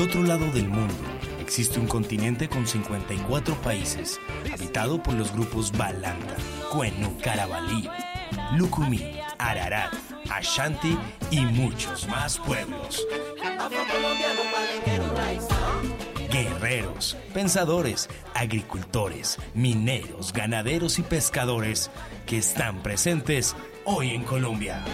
Otro lado del mundo existe un continente con 54 países, habitado por los grupos Balanta, Cuenu, Carabalí, Lucumí, Ararat, Ashanti y muchos más pueblos. Pensadores, agricultores, mineros, ganaderos y pescadores que están presentes hoy en Colombia.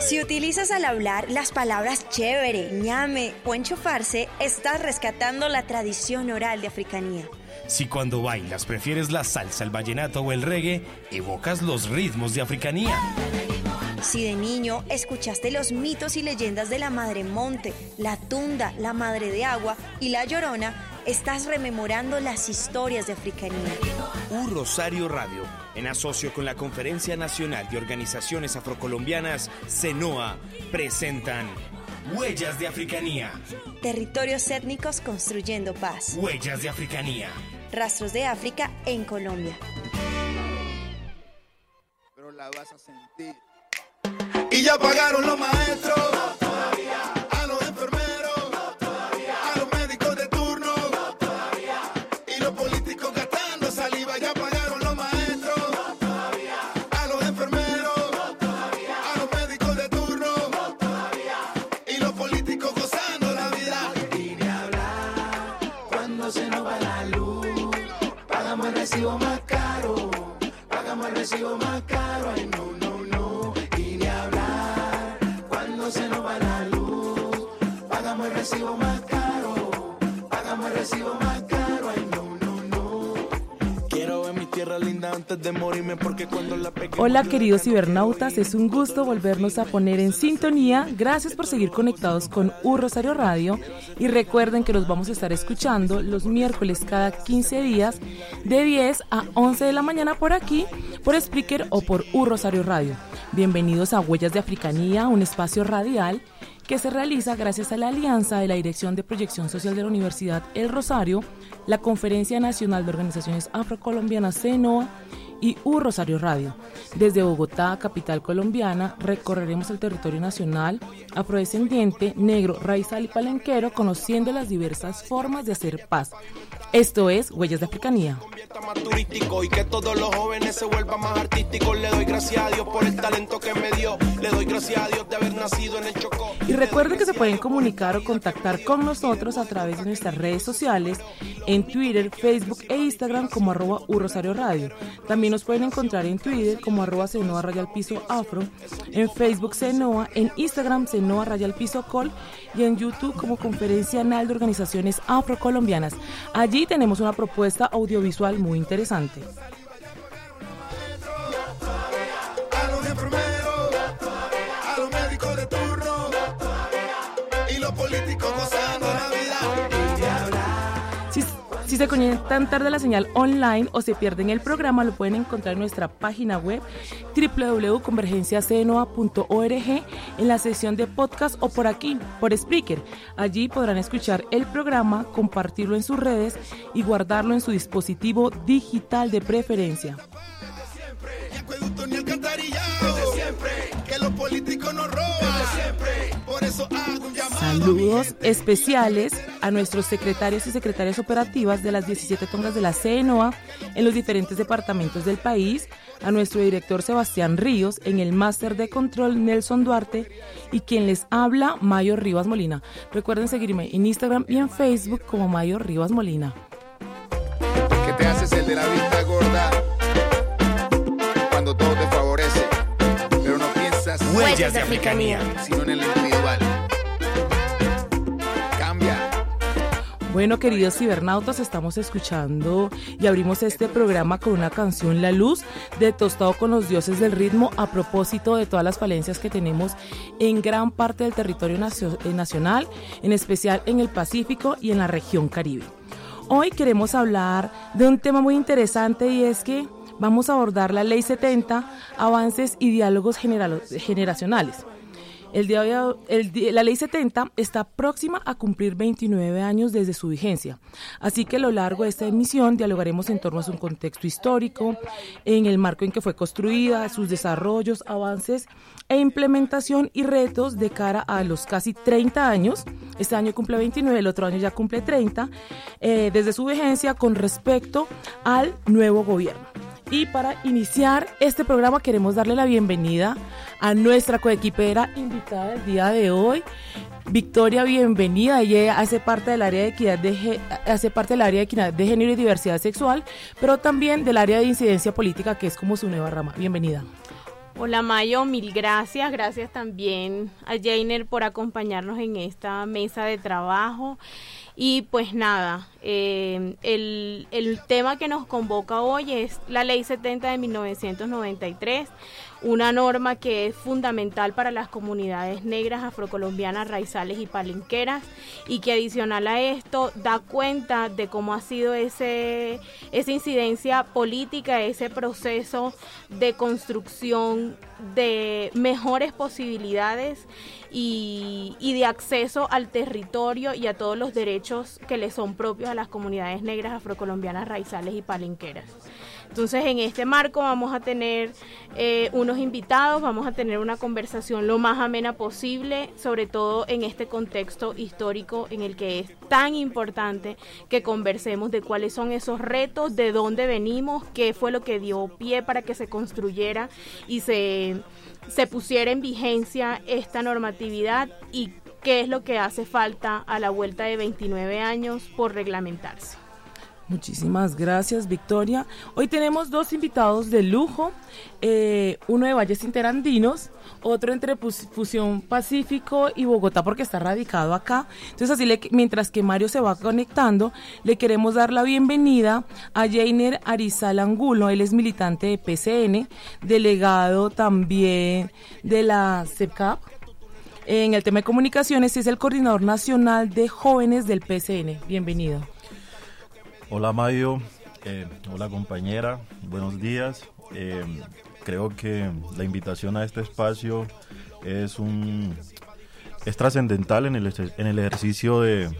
Si utilizas al hablar las palabras chévere, ñame o enchufarse, estás rescatando la tradición oral de africanía. Si cuando bailas prefieres la salsa, el vallenato o el reggae, evocas los ritmos de africanía. Si de niño escuchaste los mitos y leyendas de la Madre Monte, la Tunda, la Madre de Agua y la Llorona, estás rememorando las historias de africanía. Un Rosario Radio, en asocio con la Conferencia Nacional de Organizaciones Afrocolombianas, CENOA, presentan Huellas de Africanía. Territorios étnicos construyendo paz. Huellas de Africanía. Rastros de África en Colombia. Pero la vas a sentir. Y ya pagaron los maestros. A los Hola queridos cibernautas, es un gusto volvernos a poner en sintonía. Gracias por seguir conectados con U Rosario Radio y recuerden que los vamos a estar escuchando los miércoles cada 15 días de 10 a 11 de la mañana por aquí, por Spreaker o por U Rosario Radio. Bienvenidos a Huellas de Africanía, un espacio radial que se realiza gracias a la alianza de la Dirección de Proyección Social de la Universidad El Rosario, la Conferencia Nacional de Organizaciones Afrocolombianas CENOA y U Rosario Radio. Desde Bogotá, capital colombiana, recorreremos el territorio nacional afrodescendiente, negro, raizal y palenquero, conociendo las diversas formas de hacer paz. Esto es Huellas de Africanía. convierta más turístico y que todos los jóvenes se vuelvan más artísticos. Le doy gracias a Dios por el talento que me dio. Le doy gracias a Dios de haber nacido en el Chocó. Y recuerden que se pueden comunicar o contactar con nosotros a través de nuestras redes sociales en Twitter, Facebook e Instagram como arroba Rosario Radio. También nos pueden encontrar en Twitter como arroba Raya al Piso Afro, en Facebook Senoa, en Instagram Senoa Raya al Piso Col y en YouTube como Conferencia Anal de Organizaciones Afrocolombianas. Allí tenemos una propuesta audiovisual muy interesante. Se conectan tarde a la señal online o se pierden el programa, lo pueden encontrar en nuestra página web www.convergenciacenoa.org en la sección de podcast o por aquí, por Spreaker. Allí podrán escuchar el programa, compartirlo en sus redes y guardarlo en su dispositivo digital de preferencia. Que los políticos nos roban. Saludos especiales a nuestros secretarios y secretarias operativas de las 17 tongas de la CNOA en los diferentes departamentos del país, a nuestro director Sebastián Ríos, en el máster de control Nelson Duarte y quien les habla, Mayo Rivas Molina. Recuerden seguirme en Instagram y en Facebook como Mayo Rivas Molina. que te haces el de la vista gorda cuando todo te favorece, pero no piensas Huellas de Africanía. sino en el individual. Bueno, queridos cibernautas, estamos escuchando y abrimos este programa con una canción La Luz de Tostado con los Dioses del Ritmo a propósito de todas las falencias que tenemos en gran parte del territorio eh, nacional, en especial en el Pacífico y en la región Caribe. Hoy queremos hablar de un tema muy interesante y es que vamos a abordar la Ley 70, avances y diálogos generacionales. La ley 70 está próxima a cumplir 29 años desde su vigencia, así que a lo largo de esta emisión dialogaremos en torno a su contexto histórico, en el marco en que fue construida, sus desarrollos, avances e implementación y retos de cara a los casi 30 años. Este año cumple 29, el otro año ya cumple 30, eh, desde su vigencia con respecto al nuevo gobierno. Y para iniciar este programa queremos darle la bienvenida a nuestra coequipera invitada del día de hoy. Victoria, bienvenida. Ella hace parte del área de equidad de hace parte del área de equidad de género y diversidad sexual, pero también del área de incidencia política, que es como su nueva rama. Bienvenida. Hola Mayo, mil gracias. Gracias también a Jainer por acompañarnos en esta mesa de trabajo. Y pues nada, eh, el, el tema que nos convoca hoy es la Ley 70 de 1993 una norma que es fundamental para las comunidades negras, afrocolombianas, raizales y palenqueras y que adicional a esto da cuenta de cómo ha sido ese, esa incidencia política, ese proceso de construcción de mejores posibilidades y, y, de acceso al territorio y a todos los derechos que le son propios a las comunidades negras, afrocolombianas, raizales y palenqueras. Entonces, en este marco vamos a tener eh, unos invitados, vamos a tener una conversación lo más amena posible, sobre todo en este contexto histórico en el que es tan importante que conversemos de cuáles son esos retos, de dónde venimos, qué fue lo que dio pie para que se construyera y se, se pusiera en vigencia esta normatividad y qué es lo que hace falta a la vuelta de 29 años por reglamentarse. Muchísimas gracias, Victoria. Hoy tenemos dos invitados de lujo, eh, uno de Valles Interandinos, otro entre Fusión Pacífico y Bogotá porque está radicado acá. Entonces así, le, mientras que Mario se va conectando, le queremos dar la bienvenida a Jainer Arizal Angulo, él es militante de PCN, delegado también de la CEPCAP. En el tema de comunicaciones es el coordinador nacional de jóvenes del PCN. Bienvenido. Hola Mayo, eh, hola compañera, buenos días. Eh, creo que la invitación a este espacio es un es trascendental en el, en el ejercicio de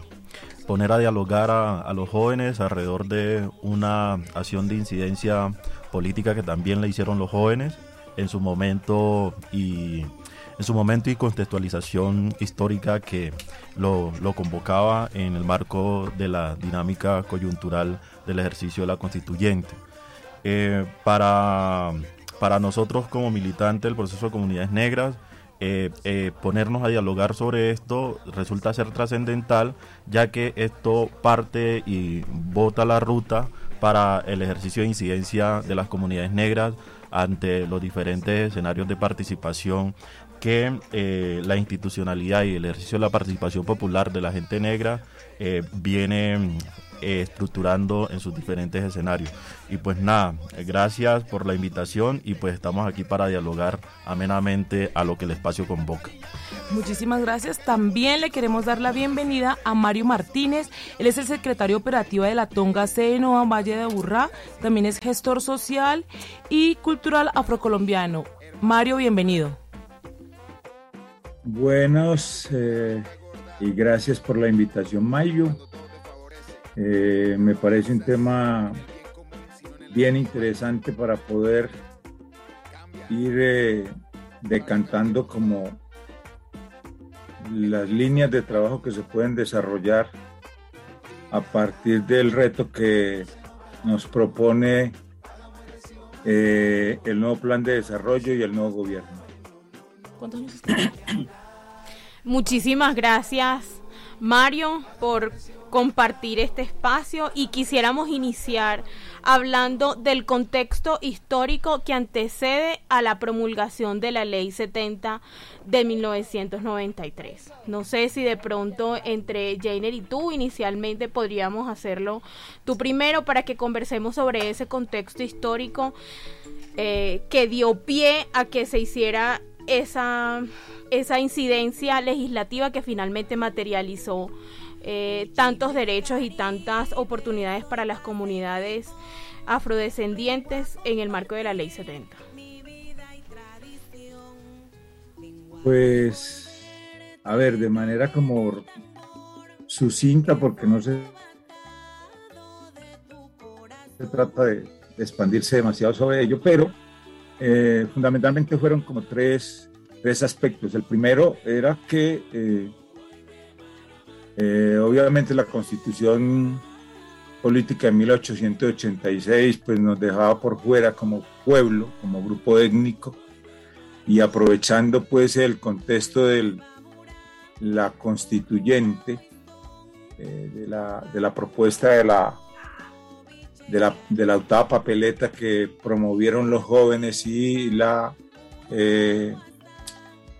poner a dialogar a, a, los jóvenes alrededor de una acción de incidencia política que también le hicieron los jóvenes en su momento y en su momento y contextualización histórica que lo, convocaba en el marco de la dinámica coyuntural del ejercicio de la constituyente. Eh, para, para nosotros como militantes del proceso de comunidades negras, eh, eh, ponernos a dialogar sobre esto resulta ser trascendental, ya que esto parte y bota la ruta para el ejercicio de incidencia de las comunidades negras ante los diferentes escenarios de participación que eh, la institucionalidad y el ejercicio de la participación popular de la gente negra eh, viene eh, estructurando en sus diferentes escenarios. Y pues nada, gracias por la invitación y pues estamos aquí para dialogar amenamente a lo que el espacio convoca. Muchísimas gracias. También le queremos dar la bienvenida a Mario Martínez. Él es el secretario operativo de la Tonga CNOA Valle de Aburrá. También es gestor social y cultural afrocolombiano. Mario, bienvenido. Buenos eh, y gracias por la invitación, Mayo. Eh, me parece un tema bien interesante para poder ir eh, decantando como las líneas de trabajo que se pueden desarrollar a partir del reto que nos propone el nuevo plan de desarrollo y el nuevo gobierno. Muchísimas gracias, Mario, por compartir este espacio y quisiéramos iniciar hablando del contexto histórico que antecede a la promulgación de la Ley 70 de 1993. No sé si de pronto entre Jainer y tú inicialmente podríamos hacerlo tú primero para que conversemos sobre ese contexto histórico eh, que dio pie a que se hiciera esa, esa incidencia legislativa que finalmente materializó eh, tantos derechos y tantas oportunidades para las comunidades afrodescendientes en el marco de la Ley 70? Pues, a ver, de manera como sucinta, porque no se, se trata de, expandirse demasiado sobre ello, pero eh, fundamentalmente fueron como tres, tres, aspectos. El primero era que eh, eh, obviamente la constitución política de 1886 pues nos dejaba por fuera como pueblo, como grupo étnico y aprovechando pues el contexto de la constituyente, eh, de, la, propuesta de la, de la, de la octava papeleta que promovieron los jóvenes y la eh,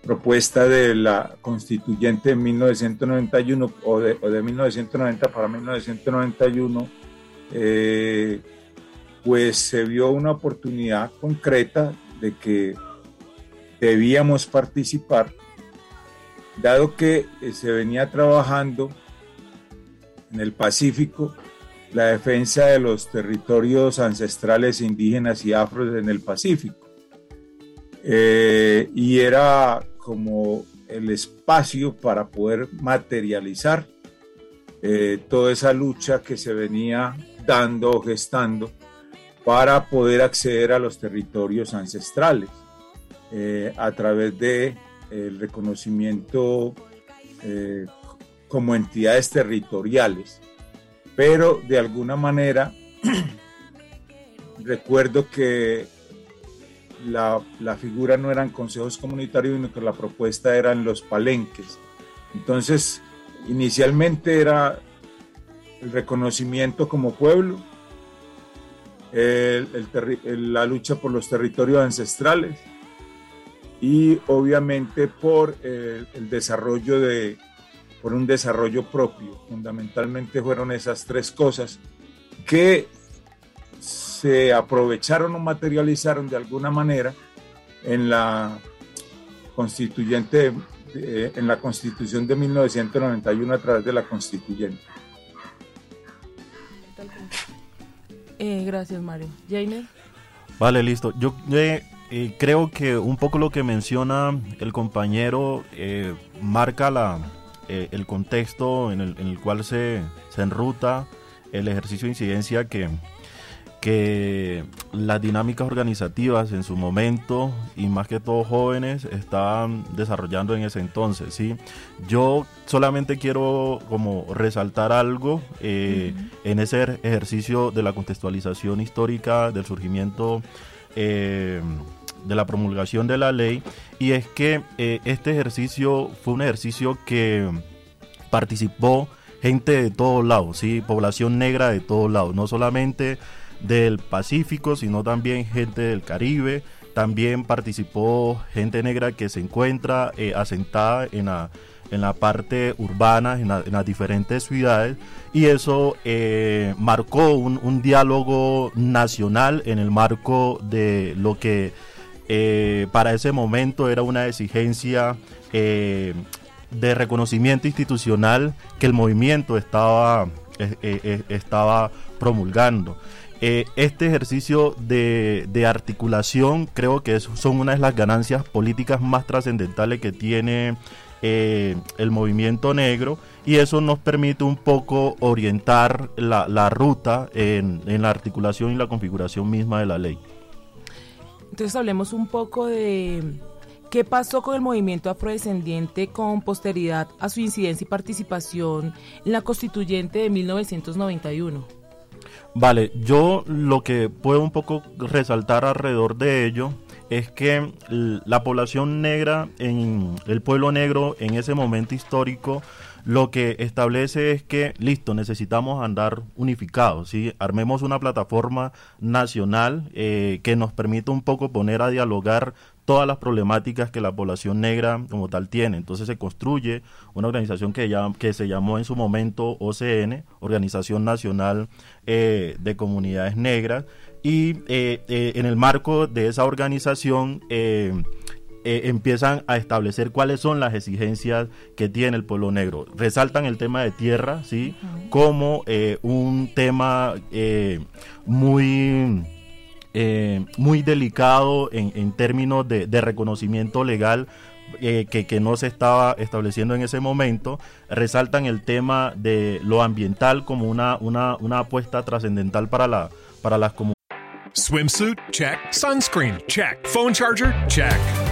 propuesta de la constituyente de 1991 o de, o de 1990 para 1991, eh, pues se vio una oportunidad concreta de que debíamos participar, dado que eh, se venía trabajando en el Pacífico la defensa de los territorios ancestrales indígenas y afros en el Pacífico. Eh, y era como el espacio para poder materializar eh, toda esa lucha que se venía dando o gestando para poder acceder a los territorios ancestrales eh, a través de el reconocimiento como entidades territoriales. Pero de alguna manera recuerdo que la, figura no eran consejos comunitarios, sino que la propuesta eran los palenques. Entonces, inicialmente era el reconocimiento como pueblo, la lucha por los territorios ancestrales y obviamente por el, el desarrollo de, por un desarrollo propio. Fundamentalmente fueron esas tres cosas que se aprovecharon o materializaron de alguna manera en la constituyente en la constitución de 1991 a través de la constituyente. Eh, gracias Mario. Jainer. Vale, listo. Yo eh, eh, creo que un poco lo que menciona el compañero marca la, el contexto en el, en el cual se, se enruta el ejercicio de incidencia que, que las dinámicas organizativas en su momento y más que todo jóvenes estaban desarrollando en ese entonces. ¿sí? Yo solamente quiero como resaltar algo eh, en ese ejercicio de la contextualización histórica del surgimiento eh, de la promulgación de la ley y es que eh, este ejercicio fue un ejercicio que participó gente de todos lados, ¿sí? población negra de todos lados, no solamente del Pacífico, sino también gente del Caribe. También participó gente negra que se encuentra eh, asentada en la, en la parte urbana, en, las diferentes ciudades, y eso eh, marcó un, diálogo nacional en el marco de lo que eh, para ese momento era una exigencia de reconocimiento institucional que el movimiento estaba, estaba promulgando. Eh, este ejercicio de, articulación creo que son una de las ganancias políticas más trascendentales que tiene eh, el movimiento negro y eso nos permite un poco orientar la, ruta en, la articulación y la configuración misma de la ley. Entonces hablemos un poco de qué pasó con el movimiento afrodescendiente con posteridad a su incidencia y participación en la constituyente de 1991. Vale, yo lo que puedo un poco resaltar alrededor de ello es que la población negra, en el pueblo negro en ese momento histórico, lo que establece es que, listo, necesitamos andar unificados, ¿sí? Armemos una plataforma nacional eh, que nos permita un poco poner a dialogar todas las problemáticas que la población negra como tal tiene. Entonces se construye una organización que, ya, que se llamó en su momento OCN, Organización Nacional eh, de Comunidades Negras, y eh, en el marco de esa organización eh, empiezan a establecer cuáles son las exigencias que tiene el pueblo negro. Resaltan el tema de tierra, ¿sí? Como eh, un tema eh, muy... muy delicado en, términos de, reconocimiento legal que, no se estaba estableciendo en ese momento, resaltan el tema de lo ambiental como una, una, una apuesta trascendental para, la, para las comunidades. Swimsuit, check. Sunscreen, check. Phone charger, check.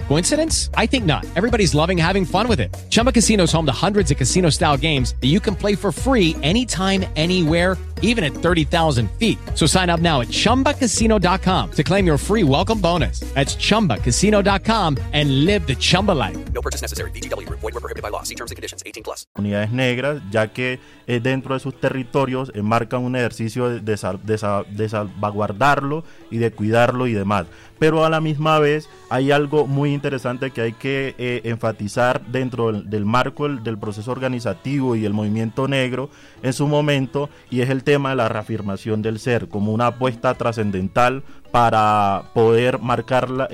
Coincidence? I think not. Everybody's loving having fun with it. Chumba Casino is home to hundreds of casino style games that you can play for free anytime, anywhere, even at 30,000 feet. So sign up now at chumbacasino.com to claim your free welcome bonus. That's chumbacasino.com and live the Chumba life. No purchase necessary. DTW, void, were prohibited by law. See terms and conditions 18 plus. Unidades negras, ya que eh, dentro de sus territorios enmarcan un ejercicio de, de, de, de salvaguardarlo y de cuidarlo y demás. Pero a la misma vez hay algo muy interesante que hay que eh, enfatizar dentro del, marco del, proceso organizativo y el movimiento negro en su momento y es el tema de la reafirmación del ser como una apuesta trascendental para poder marcar la,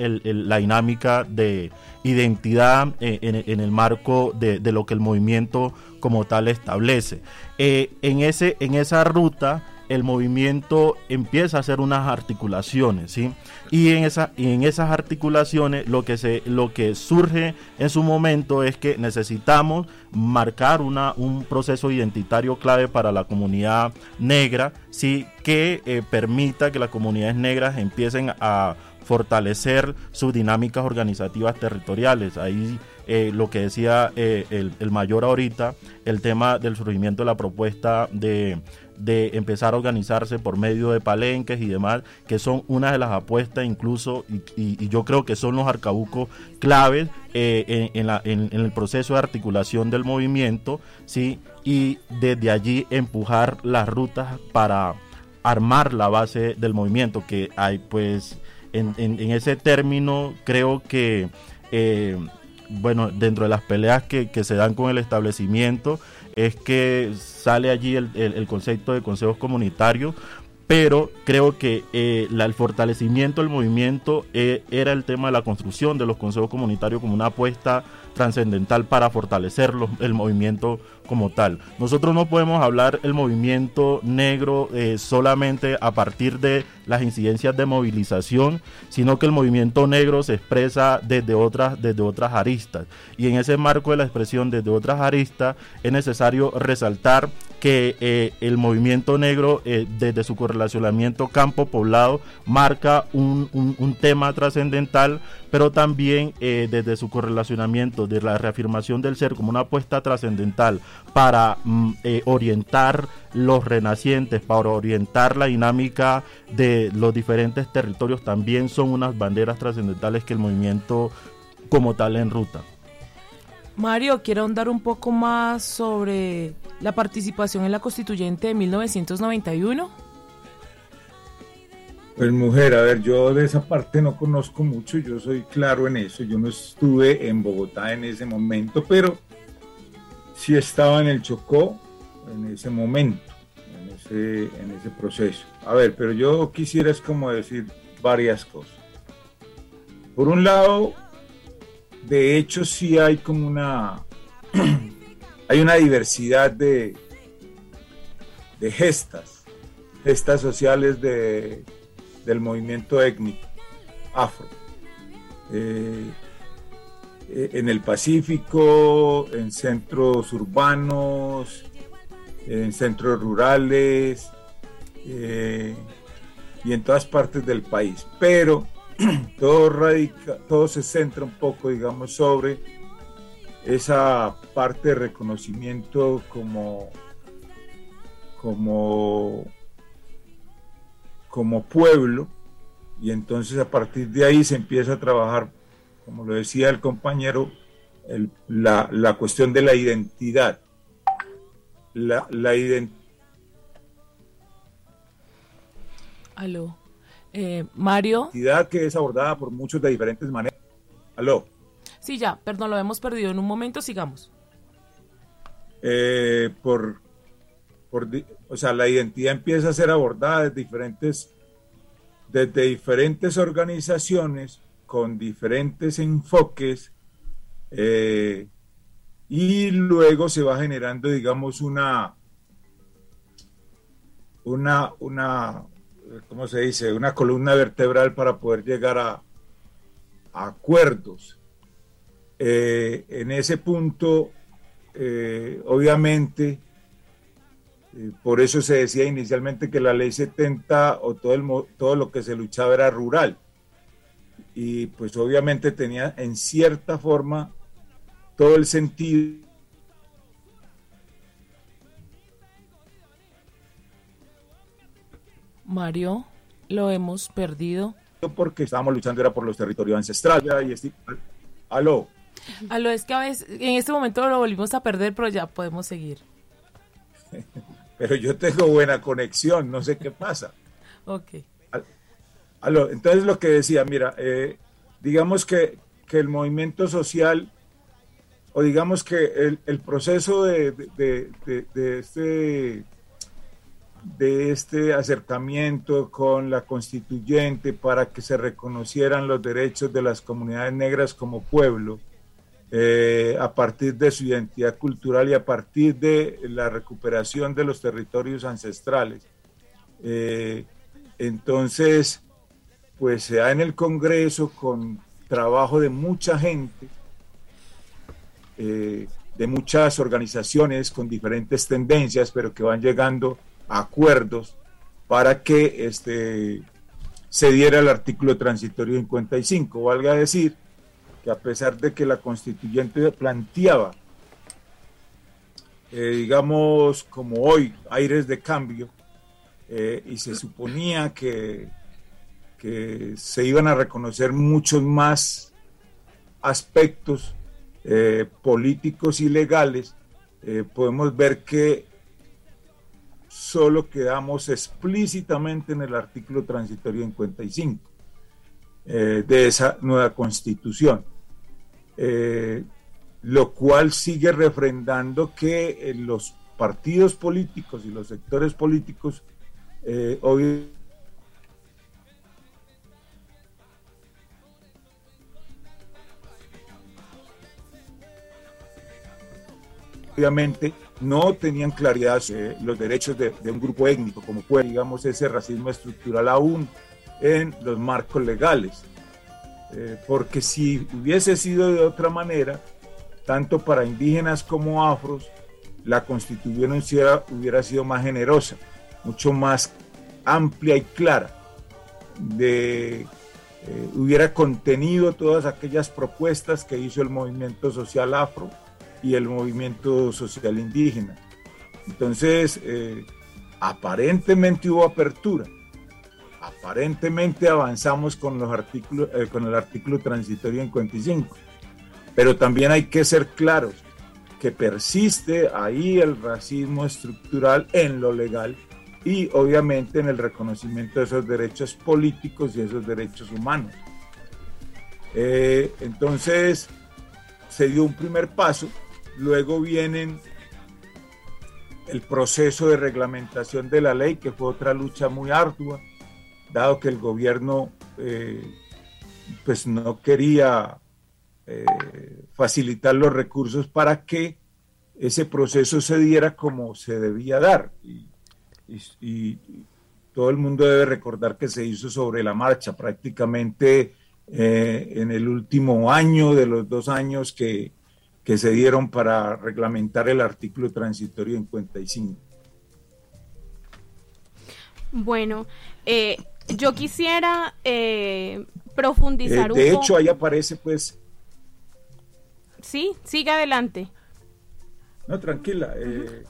dinámica de identidad eh, en, el marco de, lo que el movimiento como tal establece. Eh, en, ese, en esa ruta el movimiento empieza a hacer unas articulaciones, ¿sí? Y en, esa, y en esas articulaciones lo que, se, lo que surge en su momento es que necesitamos marcar una, un proceso identitario clave para la comunidad negra, ¿sí? Que eh, permita que las comunidades negras empiecen a fortalecer sus dinámicas organizativas territoriales. Ahí eh, lo que decía eh, el, el, mayor ahorita, el tema del surgimiento de la propuesta de de empezar a organizarse por medio de palenques y demás, que son una de las apuestas incluso, y, yo creo que son los arcabucos claves eh, en, el proceso de articulación del movimiento, ¿sí? y desde allí empujar las rutas para armar la base del movimiento, que hay pues en, ese término creo que... Eh, bueno, dentro de las peleas que, que se dan con el establecimiento, es que sale allí el, concepto de consejos comunitarios, pero creo que eh, el fortalecimiento del movimiento eh, era el tema de la construcción de los consejos comunitarios como una apuesta trascendental para fortalecer el movimiento como tal. Nosotros no podemos hablar el movimiento negro eh, solamente a partir de las incidencias de movilización, sino que el movimiento negro se expresa desde otras, desde otras aristas. Y en ese marco de la expresión desde otras aristas es necesario resaltar que eh, el movimiento negro eh, desde su correlacionamiento campo-poblado marca un, un tema trascendental, pero también desde su correlacionamiento de la reafirmación del ser como una apuesta trascendental para mm, eh, orientar los renacientes, para orientar la dinámica de los diferentes territorios, también son unas banderas trascendentales que el movimiento como tal en ruta. Mario, quiero ahondar un poco más sobre la participación en la constituyente de 1991. Pues mujer, a ver, yo de esa parte no conozco mucho, yo soy claro en eso, yo no estuve en Bogotá en ese momento, pero sí estaba en el Chocó en ese momento, en ese, en ese proceso. A ver, pero yo quisiera es como decir varias cosas. Por un lado, de hecho sí hay como una, hay una diversidad de, de gestas, gestas sociales de, del movimiento étnico afro. Eh, eh, en el Pacífico, en centros urbanos, en centros rurales eh, y en todas partes del país. Pero todo, radica, todo se centra un poco, digamos, sobre esa parte de reconocimiento como, como, como pueblo y entonces a partir de ahí se empieza a trabajar, como lo decía el compañero, la, la, cuestión de la identidad. La, la identidad. Aló. Eh, Mario. Identidad que es abordada por muchos de diferentes maneras. Aló. Sí, ya, perdón, lo hemos perdido. En un momento sigamos. Eh, por, por, o sea, la identidad empieza a ser abordada de diferentes desde diferentes organizaciones con diferentes enfoques eh, y luego se va generando, digamos, una, una, una, ¿cómo se dice? Una columna vertebral para poder llegar a, acuerdos. Eh, en ese punto, eh, obviamente, eh, por eso se decía inicialmente que la ley 70 o todo, el, todo lo que se luchaba era rural. Y pues obviamente tenía en cierta forma todo el sentido. Mario, lo hemos perdido. Porque estábamos luchando era por los territorios ancestrales. Y Aló. Aló, es que a veces, en este momento lo volvimos a perder, pero ya podemos seguir. pero yo tengo buena conexión, no sé qué pasa. Ok. Aló, entonces lo que decía, mira, eh, digamos que, que, el movimiento social, o digamos que el, el proceso de, de, de, de, este, de este acercamiento con la constituyente para que se reconocieran los derechos de las comunidades negras como pueblo, eh, a partir de su identidad cultural y a partir de la recuperación de los territorios ancestrales. Eh, entonces, pues se da en el Congreso con trabajo de mucha gente, eh, de muchas organizaciones con diferentes tendencias, pero que van llegando acuerdos para que este, se diera el artículo transitorio 55, valga decir, que a pesar de que la constituyente planteaba, eh, digamos, como hoy, aires de cambio, eh, y se suponía que, que, se iban a reconocer muchos más aspectos eh, políticos y legales, podemos ver que solo quedamos explícitamente en el artículo transitorio 55 de esa nueva constitución. Eh, lo cual sigue refrendando que los partidos políticos y los sectores políticos eh, obviamente no tenían claridad sobre los derechos de, de, un grupo étnico, como fue, digamos, ese racismo estructural aún en los marcos legales. Eh, porque si hubiese sido de otra manera, tanto para indígenas como afros, la constitución hubiera, hubiera sido más generosa, mucho más amplia y clara, de, eh, hubiera contenido todas aquellas propuestas que hizo el movimiento social afro y el movimiento social indígena. Entonces, eh, aparentemente hubo apertura, aparentemente avanzamos con, los artículos, eh, con el artículo transitorio en 55, pero también hay que ser claros que persiste ahí el racismo estructural en lo legal y obviamente en el reconocimiento de esos derechos políticos y esos derechos humanos. Eh, entonces se dio un primer paso, luego vienen el proceso de reglamentación de la ley, que fue otra lucha muy ardua, dado que el gobierno eh, pues no quería eh, facilitar los recursos para que ese proceso se diera como se debía dar. Y todo el mundo debe recordar que se hizo sobre la marcha, prácticamente eh, en el último año de los dos años que, que se dieron para reglamentar el artículo transitorio 55. Bueno, eh, yo quisiera eh, profundizar un poco. De hecho, ahí aparece pues... Sí, sigue adelante. No, tranquila. Eh,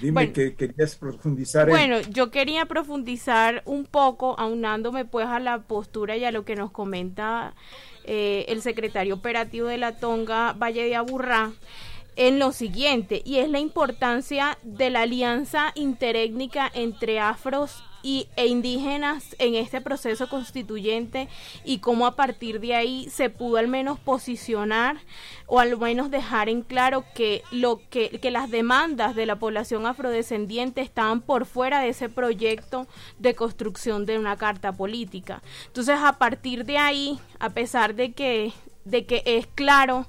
dime que querías profundizar. Bueno, yo quería profundizar un poco, aunándome pues a la postura y a lo que nos comenta el secretario operativo de la Tonga, Valle de Aburrá, en lo siguiente, y es la importancia de la alianza interétnica entre afros y, e indígenas en este proceso constituyente y cómo a partir de ahí se pudo al menos posicionar o al menos dejar en claro que lo que, que las demandas de la población afrodescendiente estaban por fuera de ese proyecto de construcción de una carta política. Entonces, a partir de ahí, a pesar de que de que es claro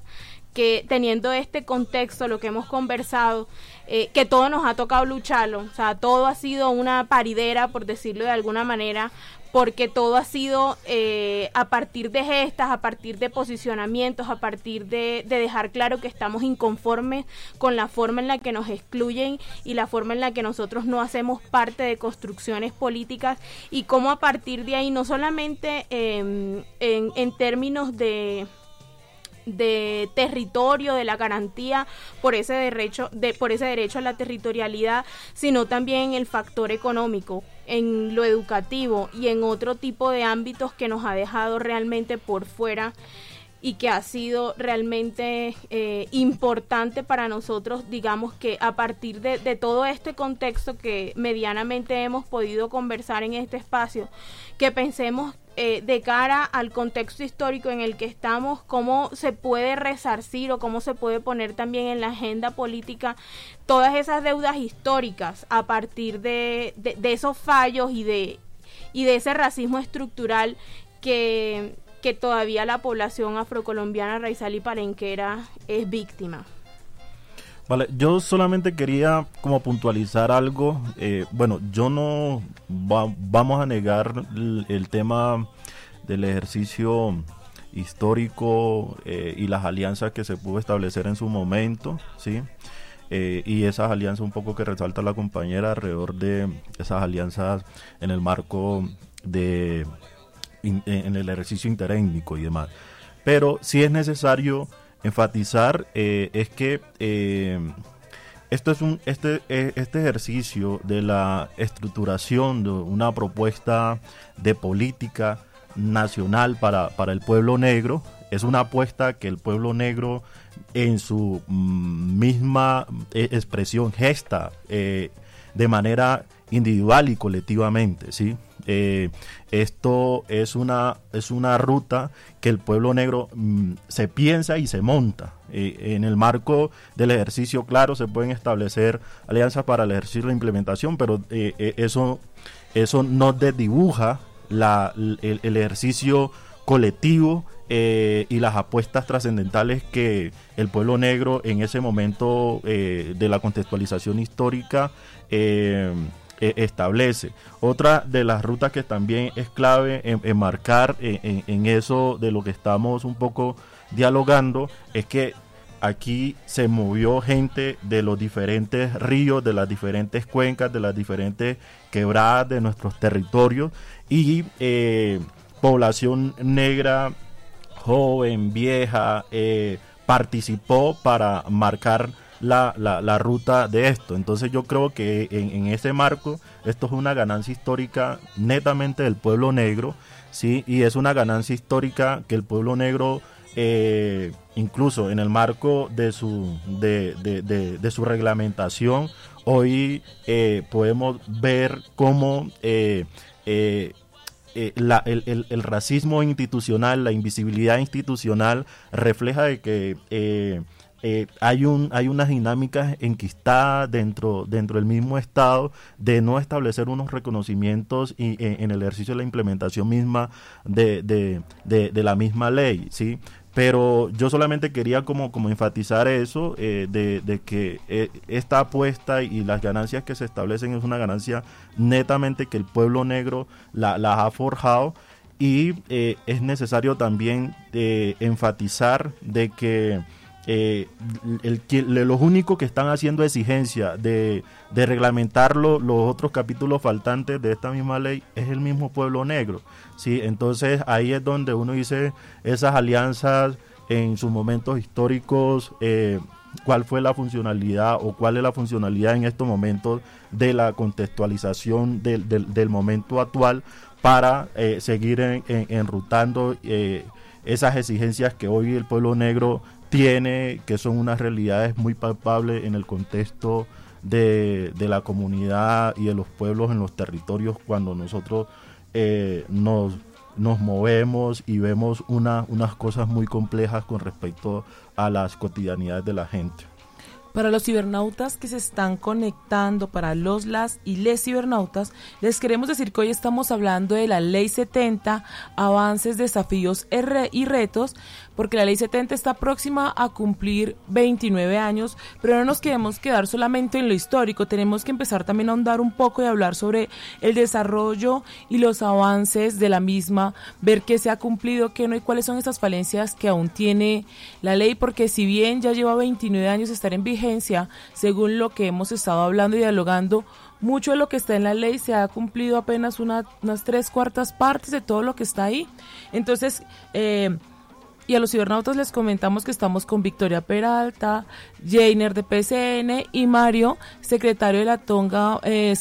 que teniendo este contexto, lo que hemos conversado, eh, que todo nos ha tocado lucharlo, o sea, todo ha sido una paridera, por decirlo de alguna manera, porque todo ha sido eh, a partir de gestas, a partir de posicionamientos, a partir de, de, dejar claro que estamos inconformes con la forma en la que nos excluyen y la forma en la que nosotros no hacemos parte de construcciones políticas y cómo a partir de ahí, no solamente em, en, en términos de de territorio, de la garantía por ese derecho, de, por ese derecho a la territorialidad, sino también el factor económico, en lo educativo y en otro tipo de ámbitos que nos ha dejado realmente por fuera y que ha sido realmente eh, importante para nosotros, digamos que a partir de, de, todo este contexto que medianamente hemos podido conversar en este espacio, que pensemos eh, de cara al contexto histórico en el que estamos, cómo se puede resarcir o cómo se puede poner también en la agenda política todas esas deudas históricas a partir de, de, esos fallos y de, y de ese racismo estructural que, que todavía la población afrocolombiana raizal y palenquera es víctima. Vale, yo solamente quería como puntualizar algo. Eh, bueno, yo no vamos a negar el, tema del ejercicio histórico eh, y las alianzas que se pudo establecer en su momento, ¿sí? Eh, y esas alianzas un poco que resalta la compañera alrededor de esas alianzas en el marco de en el ejercicio interétnico y demás. Pero sí es necesario enfatizar eh, es que eh, esto es un, este, eh, este ejercicio de la estructuración de una propuesta de política nacional para, para el pueblo negro es una apuesta que el pueblo negro en su mm, misma expresión gesta de manera individual y colectivamente, ¿sí? Eh, esto es una, es una ruta que el pueblo negro mm, se piensa y se monta. Eh, en el marco del ejercicio, claro, se pueden establecer alianzas para el ejercicio y la implementación, pero eh, eso, eso no desdibuja la, el, ejercicio colectivo y las apuestas trascendentales que el pueblo negro en ese momento de la contextualización histórica e, establece. Otra de las rutas que también es clave en, marcar en, eso de lo que estamos un poco dialogando es que aquí se movió gente de los diferentes ríos, de las diferentes cuencas, de las diferentes quebradas de nuestros territorios y eh, población negra, joven, vieja, eh, participó para marcar la, la, ruta de esto. Entonces yo creo que en, ese marco esto es una ganancia histórica netamente del pueblo negro, ¿sí? Y es una ganancia histórica que el pueblo negro, eh, incluso en el marco de su, de, de, su reglamentación, hoy eh, podemos ver cómo... Eh, la, el, el, racismo institucional, la invisibilidad institucional refleja de que eh, hay, un, hay unas dinámicas enquistadas dentro, dentro del mismo Estado de no establecer unos reconocimientos y, en, el ejercicio de la implementación misma de, de, de, la misma ley, ¿sí? Pero yo solamente quería como, como enfatizar eso, eh, de, que eh, esta apuesta y las ganancias que se establecen es una ganancia netamente que el pueblo negro la, las ha forjado y eh, es necesario también enfatizar de que el, los únicos que están haciendo exigencia de, de reglamentar los otros capítulos faltantes de esta misma ley es el mismo pueblo negro. ¿sí? Entonces ahí es donde uno dice esas alianzas en sus momentos históricos, eh, cuál fue la funcionalidad o cuál es la funcionalidad en estos momentos de la contextualización del, momento actual para eh, seguir enrutando eh, esas exigencias que hoy el pueblo negro tiene, que son unas realidades muy palpables en el contexto de, de la comunidad y de los pueblos en los territorios cuando nosotros eh, nos, nos movemos y vemos una, unas cosas muy complejas con respecto a las cotidianidades de la gente. Para los cibernautas que se están conectando, para los, las y les cibernautas, les queremos decir que hoy estamos hablando de la Ley 70, avances, desafíos y retos, porque la Ley 70 está próxima a cumplir 29 años, pero no nos queremos quedar solamente en lo histórico, tenemos que empezar también a ahondar un poco y hablar sobre el desarrollo y los avances de la misma, ver qué se ha cumplido, qué no y cuáles son estas falencias que aún tiene la ley, porque si bien ya lleva 29 años estar en vigencia, según lo que hemos estado hablando y dialogando, mucho de lo que está en la ley se ha cumplido apenas unas tres cuartas partes de todo lo que está ahí. Entonces, eh, y a los cibernautas les comentamos que estamos con Victoria Peralta, Jainer de PCN y Mario, secretario de la Tonga eh,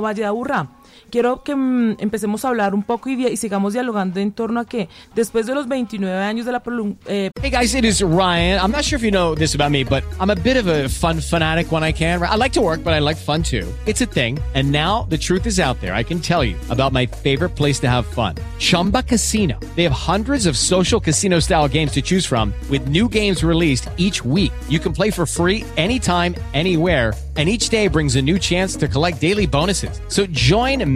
Valle de Aburrá quiero que mm, empecemos a hablar un poco y, y, sigamos dialogando en torno a que después de los 29 años de la eh... Hey guys, it is Ryan. I'm not sure if you know this about me, but I'm a bit of a fun fanatic when I can. I like to work, but I like fun too. It's a thing. And now the truth is out there. I can tell you about my favorite place to have fun. Chumba Casino. They have hundreds of social casino style games to choose from with new games released each week. You can play for free anytime, anywhere and each day brings a new chance to collect daily bonuses. So join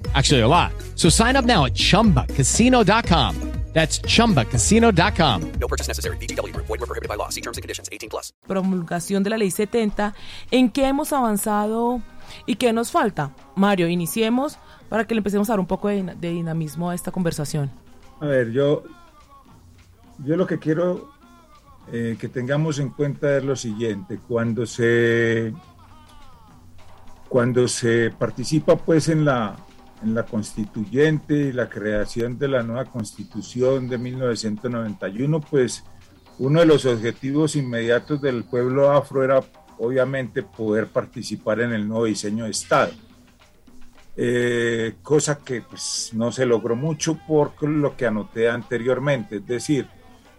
Actually, a lot. So sign up now at chumbacasino.com. That's chumbacasino.com. No purchase necessary. BGW. Void were prohibited by law. See terms and conditions 18 plus. Promulgación de la ley 70. ¿En qué hemos avanzado y qué nos falta? Mario, iniciemos para que le empecemos a dar un poco de, de dinamismo a esta conversación. A ver, yo, yo lo que quiero eh, que tengamos en cuenta es lo siguiente. Cuando se cuando se participa pues en la, en la constituyente y la creación de la nueva constitución de 1991, pues uno de los objetivos inmediatos del pueblo afro era obviamente poder participar en el nuevo diseño de Estado. Eh, cosa que pues, no se logró mucho por lo que anoté anteriormente, es decir,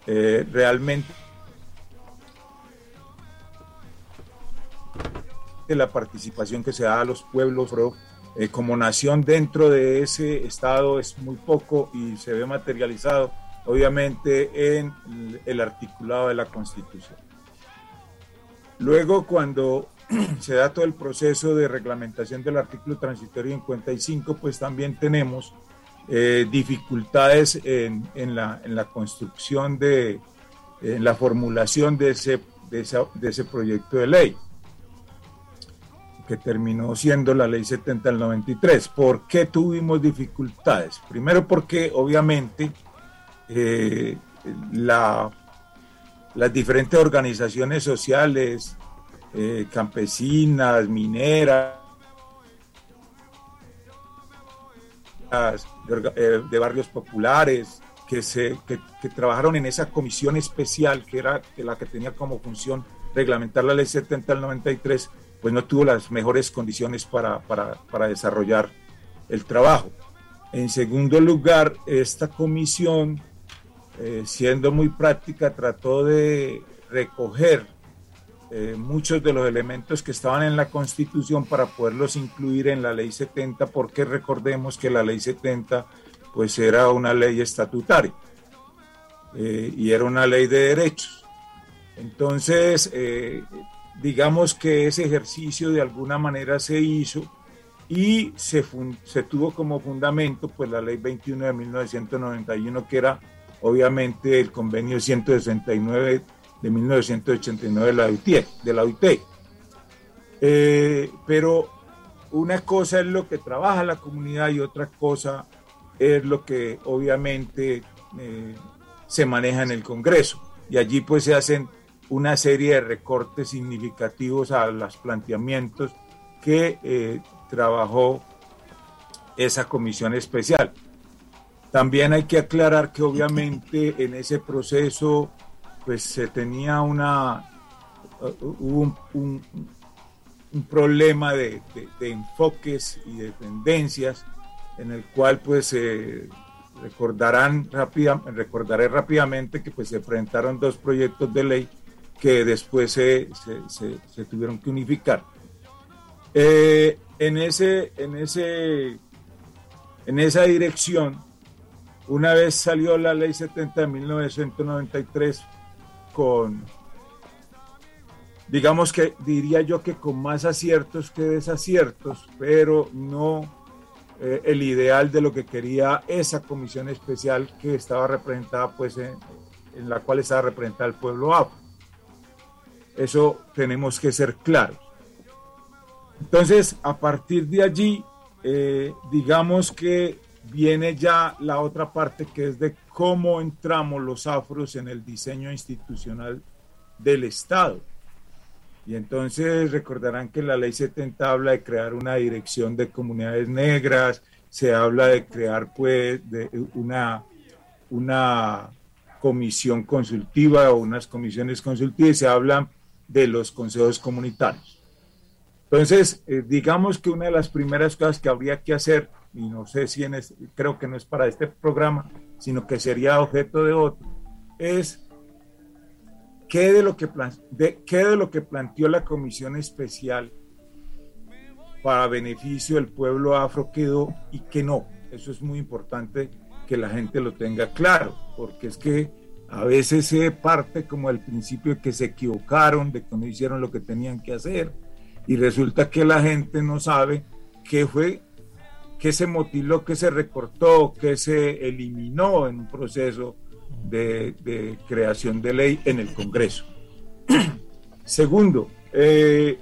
eh, realmente la participación que se da a los pueblos eh, como nación dentro de ese Estado es muy poco y se ve materializado obviamente en el articulado de la Constitución. Luego, cuando se da todo el proceso de reglamentación del artículo transitorio 55, pues también tenemos eh, dificultades en, la, construcción de, en la formulación de ese proyecto de ley que terminó siendo la ley 70 del 93. ¿Por qué tuvimos dificultades? Primero porque obviamente eh, la, las diferentes organizaciones sociales, eh, campesinas, mineras, de, eh, barrios populares, que, se, que, trabajaron en esa comisión especial que era la que tenía como función reglamentar la ley 70 del 93, pues no tuvo las mejores condiciones para, para, para desarrollar el trabajo. En segundo lugar, esta comisión, eh, siendo muy práctica, trató de recoger eh, muchos de los elementos que estaban en la Constitución para poderlos incluir en la Ley 70, porque recordemos que la Ley 70 pues era una ley estatutaria eh, y era una ley de derechos. Entonces, digamos que ese ejercicio de alguna manera se hizo y se, se tuvo como fundamento pues la ley 21 de 1991 que era obviamente el convenio 169 de 1989 de la OIT. De la OIT. Eh, pero una cosa es lo que trabaja la comunidad y otra cosa es lo que obviamente eh, se maneja en el Congreso. Y allí pues se hacen una serie de recortes significativos a los planteamientos que eh, trabajó esa comisión especial. También hay que aclarar que obviamente en ese proceso pues se tenía una, uh, un, problema de, enfoques y de tendencias en el cual pues recordarán rápida, recordaré rápidamente que pues se presentaron dos proyectos de ley que después se, se, tuvieron que unificar. Eh, en, ese, en, ese, en esa dirección, una vez salió la ley 70 de 1993, con, digamos que diría yo que con más aciertos que desaciertos, pero no eh, el ideal de lo que quería esa comisión especial que estaba representada, pues en, la cual estaba representada el pueblo afro. Eso tenemos que ser claros. Entonces, a partir de allí, eh, digamos que viene ya la otra parte que es de cómo entramos los afros en el diseño institucional del Estado. Y entonces recordarán que la ley 70 habla de crear una dirección de comunidades negras, se habla de crear pues de una, una comisión consultiva o unas comisiones consultivas, se habla de los consejos comunitarios. Entonces, eh, digamos que una de las primeras cosas que habría que hacer y no sé si en creo que no es para este programa, sino que sería objeto de otro, es qué de lo que, de, qué de lo que planteó la comisión especial para beneficio del pueblo afro quedó y qué no. Eso es muy importante que la gente lo tenga claro, porque es que a veces se parte como el principio de que se equivocaron, de que no hicieron lo que tenían que hacer, y resulta que la gente no sabe qué fue que se mutiló, que se recortó, que se eliminó en un proceso de, creación de ley en el Congreso. Segundo, eh,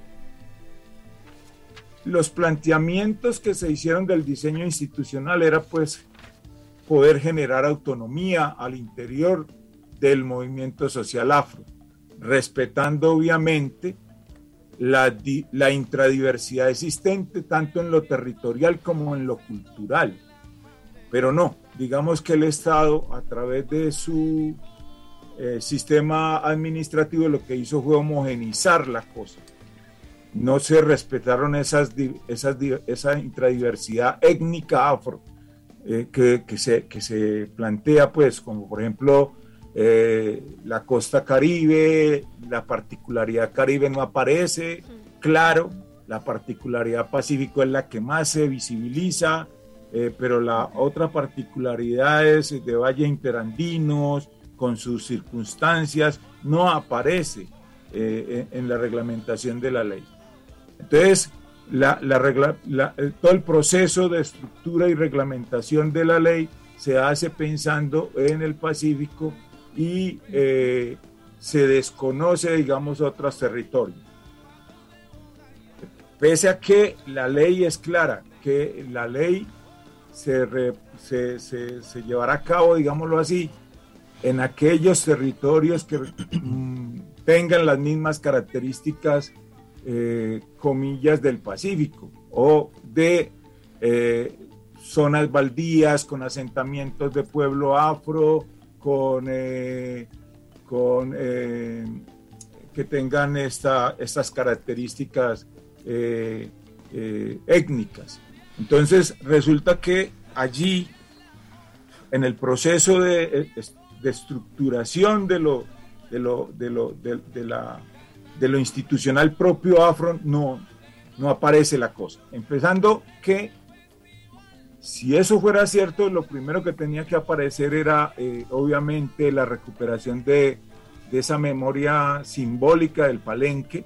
los planteamientos que se hicieron del diseño institucional era pues poder generar autonomía al interior del movimiento social afro, respetando obviamente la, intradiversidad existente tanto en lo territorial como en lo cultural. Pero no, digamos que el Estado a través de su eh, sistema administrativo lo que hizo fue homogenizar la cosa. No se respetaron esas, esas, esa intradiversidad étnica afro eh, que, que, se, que se plantea, pues, como por ejemplo eh, la costa caribe, la particularidad caribe no aparece, claro, la particularidad pacífico es la que más se visibiliza, eh, pero la otra particularidad es de Valle Interandinos, con sus circunstancias, no aparece eh, en la reglamentación de la ley. Entonces, todo el proceso de estructura y reglamentación de la ley se hace pensando en el Pacífico y eh, se desconoce, digamos, otros territorios. Pese a que la ley es clara, que la ley se, se, llevará a cabo, digámoslo así, en aquellos territorios que mm, tengan las mismas características, eh, comillas, del Pacífico o de eh, zonas baldías con asentamientos de pueblo afro, con, eh, con eh, que tengan esta, estas características eh, eh, étnicas. Entonces resulta que allí, en el proceso de, de estructuración de lo, de lo, de lo, de, la, de lo institucional propio afro, no, no aparece la cosa. Empezando que si eso fuera cierto, lo primero que tenía que aparecer era eh, obviamente la recuperación de, esa memoria simbólica del palenque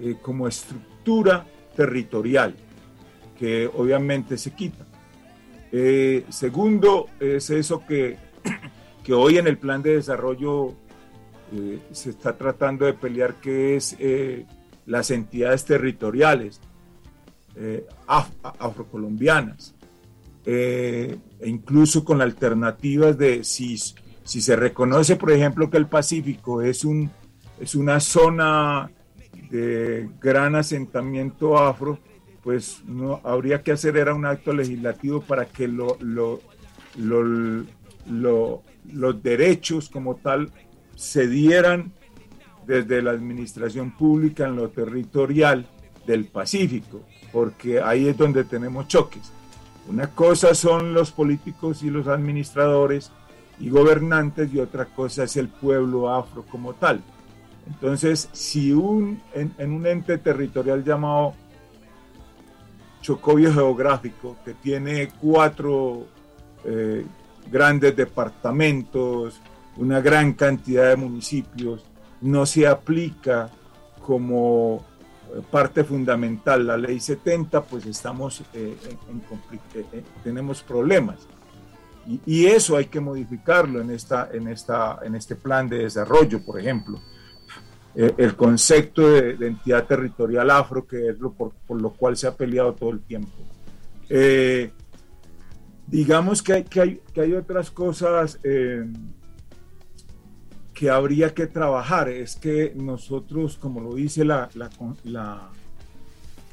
eh, como estructura territorial, que obviamente se quita. Eh, segundo, es eso que, que, hoy en el plan de desarrollo se está tratando de pelear, que es las entidades territoriales afrocolombianas eh, e incluso con alternativas de si, se reconoce, por ejemplo, que el Pacífico es, un, es una zona de gran asentamiento afro, pues no habría que hacer era un acto legislativo para que lo, lo, los derechos como tal se dieran desde la administración pública en lo territorial del Pacífico, porque ahí es donde tenemos choques. Una cosa son los políticos y los administradores y gobernantes y otra cosa es el pueblo afro como tal. Entonces, si un, en, un ente territorial llamado Chocobio Geográfico, que tiene cuatro eh, grandes departamentos, una gran cantidad de municipios, no se aplica como parte fundamental, la ley 70, pues estamos eh, en, eh, eh, tenemos problemas. Y, eso hay que modificarlo en, esta, en, esta, en este plan de desarrollo, por ejemplo. el concepto de, entidad territorial afro, que es lo por, lo cual se ha peleado todo el tiempo. digamos que hay, que, hay, que hay otras cosas que habría que trabajar es que nosotros, como lo dice la, la,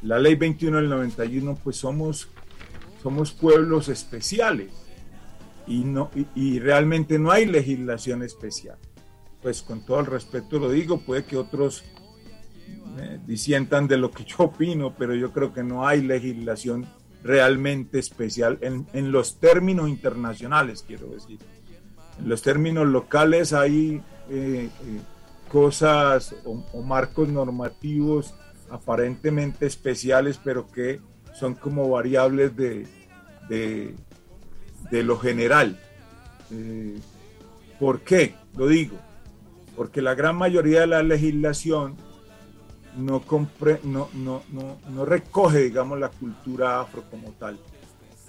la, ley 21 del 91, pues somos, somos pueblos especiales y, no, y, realmente no hay legislación especial. Pues con todo el respeto lo digo, puede que otros eh, disientan de lo que yo opino, pero yo creo que no hay legislación realmente especial en, en los términos internacionales, quiero decir. En los términos locales hay eh, eh, cosas o, marcos normativos aparentemente especiales, pero que son como variables de, de, lo general. Eh, ¿Por qué? Lo digo. Porque la gran mayoría de la legislación no, compre, no, no, no, no recoge, digamos, la cultura afro como tal.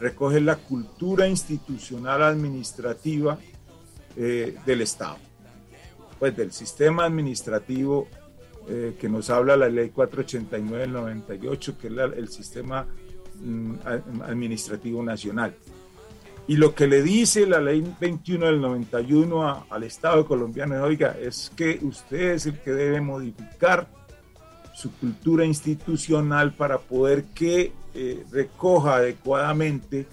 Recoge la cultura institucional administrativa del Estado pues del sistema administrativo eh, que nos habla la ley 489 del 98, que es el sistema mm, administrativo nacional. Y lo que le dice la ley 21 del 91 al Estado colombiano, oiga, es que usted es el que debe modificar su cultura institucional para poder que eh, recoja adecuadamente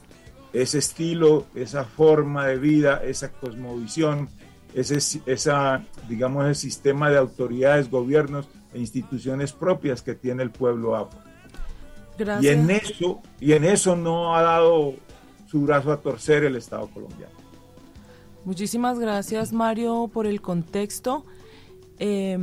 ese estilo, esa forma de vida, esa cosmovisión, ese, esa, digamos, ese sistema de autoridades, gobiernos e instituciones propias que tiene el pueblo afro. Y en eso, y en eso no ha dado su brazo a torcer el Estado colombiano. Muchísimas gracias, Mario, por el contexto. Eh,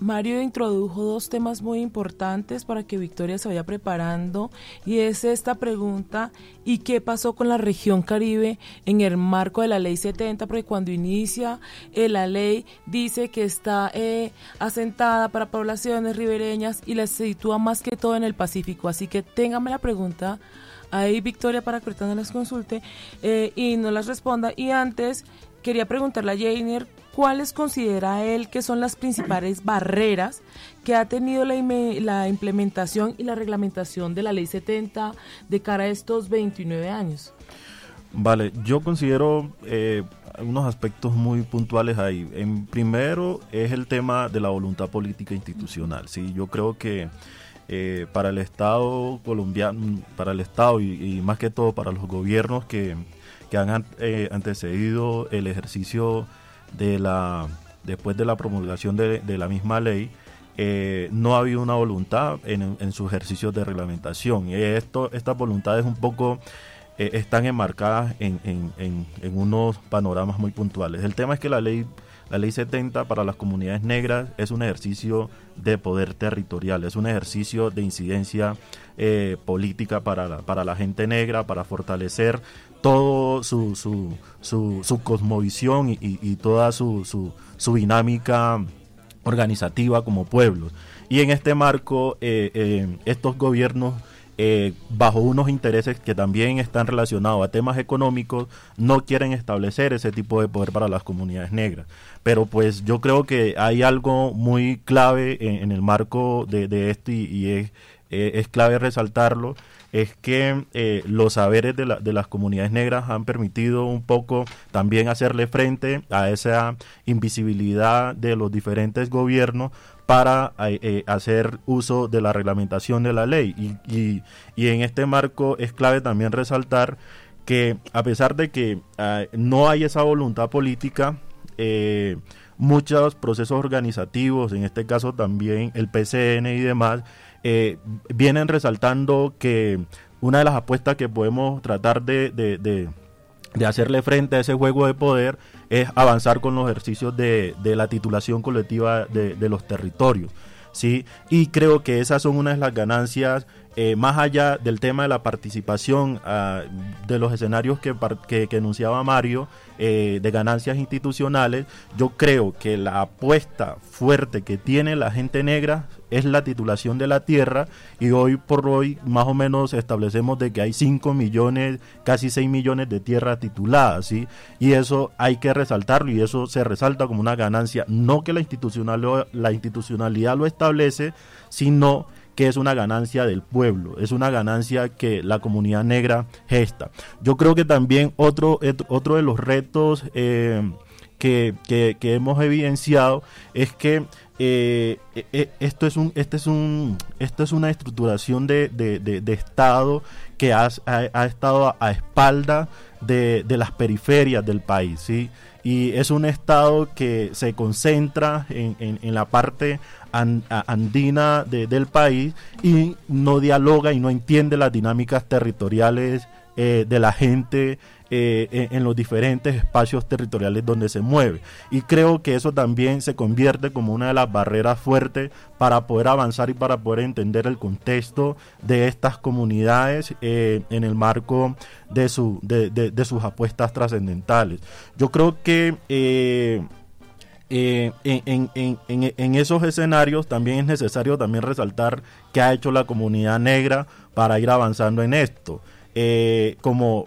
Mario introdujo dos temas muy importantes para que Victoria se vaya preparando y es esta pregunta ¿y qué pasó con la región Caribe en el marco de la ley 70? Porque cuando inicia eh, la ley dice que está eh, asentada para poblaciones ribereñas y la sitúa más que todo en el Pacífico. Así que téngame la pregunta ahí Victoria para que ahorita no las consulte eh, y no las responda. Y antes quería preguntarle a Jainer ¿cuáles considera él que son las principales barreras que ha tenido la, implementación y la reglamentación de la Ley 70 de cara a estos 29 años? Vale, yo considero eh, unos aspectos muy puntuales ahí. En primero es el tema de la voluntad política institucional. Sí, yo creo que eh, para el Estado colombiano, para el Estado y, más que todo para los gobiernos que, que han eh, antecedido el ejercicio de la, después de la promulgación de, de la misma ley, eh, no ha habido una voluntad en, en su ejercicio de reglamentación. Esto, estas voluntades un poco eh, están enmarcadas en, en, en, en unos panoramas muy puntuales. El tema es que la ley la ley 70 para las comunidades negras es un ejercicio de poder territorial, es un ejercicio de incidencia eh, política para la, para la gente negra, para fortalecer todo su, su, su, su cosmovisión y, y, y toda su, dinámica organizativa como pueblos. Y en este marco, eh, eh, estos gobiernos eh, bajo unos intereses que también están relacionados a temas económicos, no quieren establecer ese tipo de poder para las comunidades negras. Pero pues yo creo que hay algo muy clave en, en el marco de, de esto y, es, es, clave resaltarlo, es que eh, los saberes de, la, de, las comunidades negras han permitido un poco también hacerle frente a esa invisibilidad de los diferentes gobiernos para eh, hacer uso de la reglamentación de la ley. Y, y, y, en este marco es clave también resaltar que a pesar de que eh, no hay esa voluntad política, eh, muchos procesos organizativos, en este caso también el PCN y demás, eh, vienen resaltando que una de las apuestas que podemos tratar de, de, de hacerle frente a ese juego de poder es avanzar con los ejercicios de, la titulación colectiva de, de, los territorios. ¿sí? Y creo que esas son unas de las ganancias, eh, más allá del tema de la participación uh, de los escenarios que, que, que enunciaba Mario, eh, de ganancias institucionales, yo creo que la apuesta fuerte que tiene la gente negra es la titulación de la tierra y hoy por hoy más o menos establecemos de que hay 5 millones, casi 6 millones de tierras tituladas, ¿sí? Y eso hay que resaltarlo y eso se resalta como una ganancia, no que la, institucional, la institucionalidad lo establece, sino que es una ganancia del pueblo, es una ganancia que la comunidad negra gesta. Yo creo que también otro, otro de los retos eh, que, que, hemos evidenciado es que eh, eh, esto es un este es un esto es una estructuración de, de, de, estado que ha, ha, ha estado a, a espalda de, las periferias del país ¿sí? Y es un estado que se concentra en, en, la parte andina de, del país y no dialoga y no entiende las dinámicas territoriales eh, de la gente eh, en, los diferentes espacios territoriales donde se mueve. Y creo que eso también se convierte como una de las barreras fuertes para poder avanzar y para poder entender el contexto de estas comunidades eh, en el marco de, su, de, de, sus apuestas trascendentales. Yo creo que eh, en, en, en, en, esos escenarios también es necesario también resaltar qué ha hecho la comunidad negra para ir avanzando en esto. Como,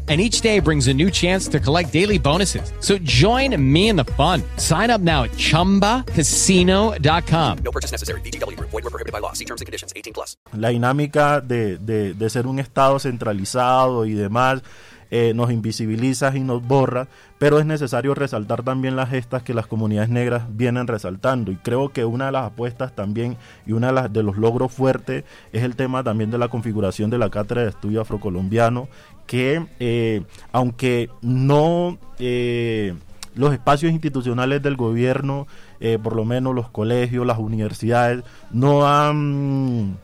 and each day brings a new chance to collect daily bonuses. So join me in the fun. Sign up now at ChumbaCasino.com. No purchase necessary. BGW. Void were prohibited by law. See terms and conditions. 18 plus. La dinámica de, de, de ser un estado centralizado y demás eh, nos invisibiliza y nos borra, pero es necesario resaltar también las gestas que las comunidades negras vienen resaltando y creo que una de las apuestas también y una de, las, de los logros fuertes es el tema también de la configuración de la cátedra de estudio afrocolombiano que eh, aunque no eh, los espacios institucionales del gobierno, eh, por lo menos los colegios, las universidades, no han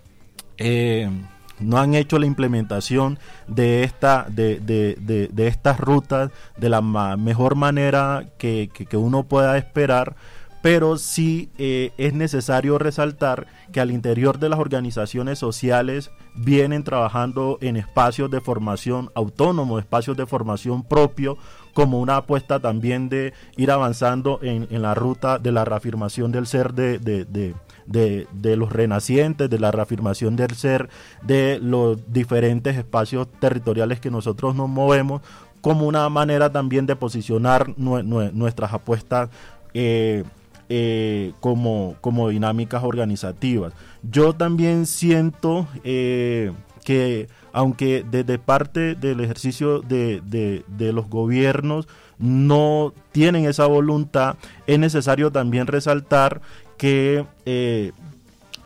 no han hecho la implementación de esta de, de, de, estas rutas de la mejor manera que, que, uno pueda esperar pero sí es necesario resaltar que al interior de las organizaciones sociales vienen trabajando en espacios de formación autónomo, espacios de formación propio, como una apuesta también de ir avanzando en, en la ruta de la reafirmación del ser de, de, de de, los renacientes, de la reafirmación del ser, de los diferentes espacios territoriales que nosotros nos movemos, como una manera también de posicionar nu nu nuestras apuestas eh, eh, como, como dinámicas organizativas. Yo también siento eh, que aunque desde parte del ejercicio de, de, los gobiernos no tienen esa voluntad, es necesario también resaltar que eh,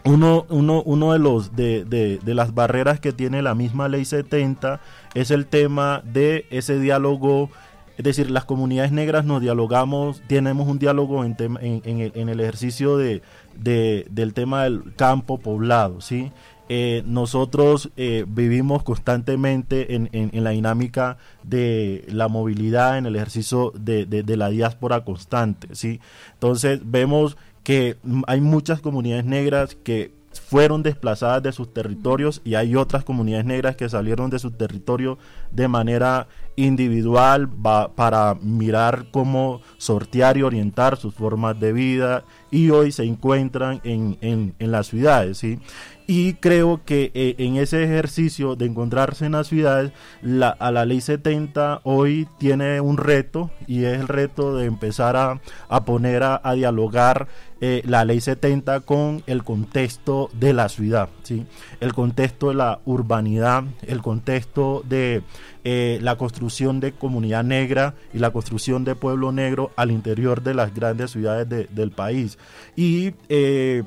uno, uno, uno de los de, de, las barreras que tiene la misma ley 70 es el tema de ese diálogo es decir, las comunidades negras nos dialogamos, tenemos un diálogo en, el, ejercicio de, del tema del campo poblado, ¿sí? Eh, nosotros eh, vivimos constantemente en, en, la dinámica de la movilidad, en el ejercicio de, de, la diáspora constante, ¿sí? Entonces vemos que hay muchas comunidades negras que fueron desplazadas de sus territorios y hay otras comunidades negras que salieron de su territorio de manera individual para mirar cómo sortear y orientar sus formas de vida y hoy se encuentran en, en, en las ciudades. ¿sí? Y creo que eh, en ese ejercicio de encontrarse en las ciudades, la, a la ley 70 hoy tiene un reto y es el reto de empezar a, a poner a, dialogar eh, la ley 70 con el contexto de la ciudad, ¿sí? el contexto de la urbanidad, el contexto de eh, la construcción de comunidad negra y la construcción de pueblo negro al interior de las grandes ciudades del país. Y eh,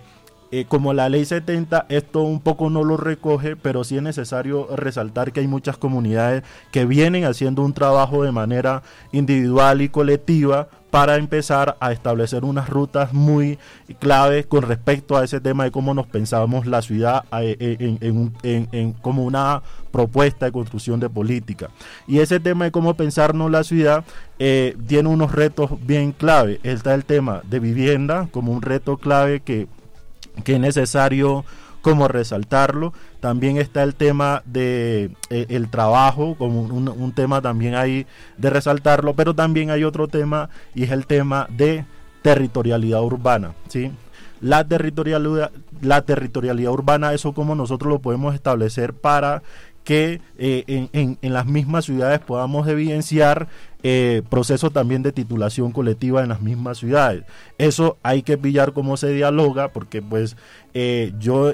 como la ley 70 esto un poco no lo recoge, pero sí es necesario resaltar que hay muchas comunidades que vienen haciendo un trabajo de manera individual y colectiva para empezar a establecer unas rutas muy claves con respecto a ese tema de cómo nos pensábamos la ciudad eh, eh, como una propuesta de construcción de política. Y ese tema de cómo pensarnos la ciudad tiene unos retos bien clave. Está el tema de vivienda como un reto clave que que es necesario como resaltarlo. También está el tema de eh, el trabajo, como un, tema también ahí de resaltarlo, pero también hay otro tema y es el tema de territorialidad urbana, ¿sí? La territorialidad, la territorialidad urbana, eso como nosotros lo podemos establecer para que eh, en, en, las mismas ciudades podamos evidenciar eh, procesos también de titulación colectiva en las mismas ciudades. Eso hay que pillar cómo se dialoga, porque pues eh, yo,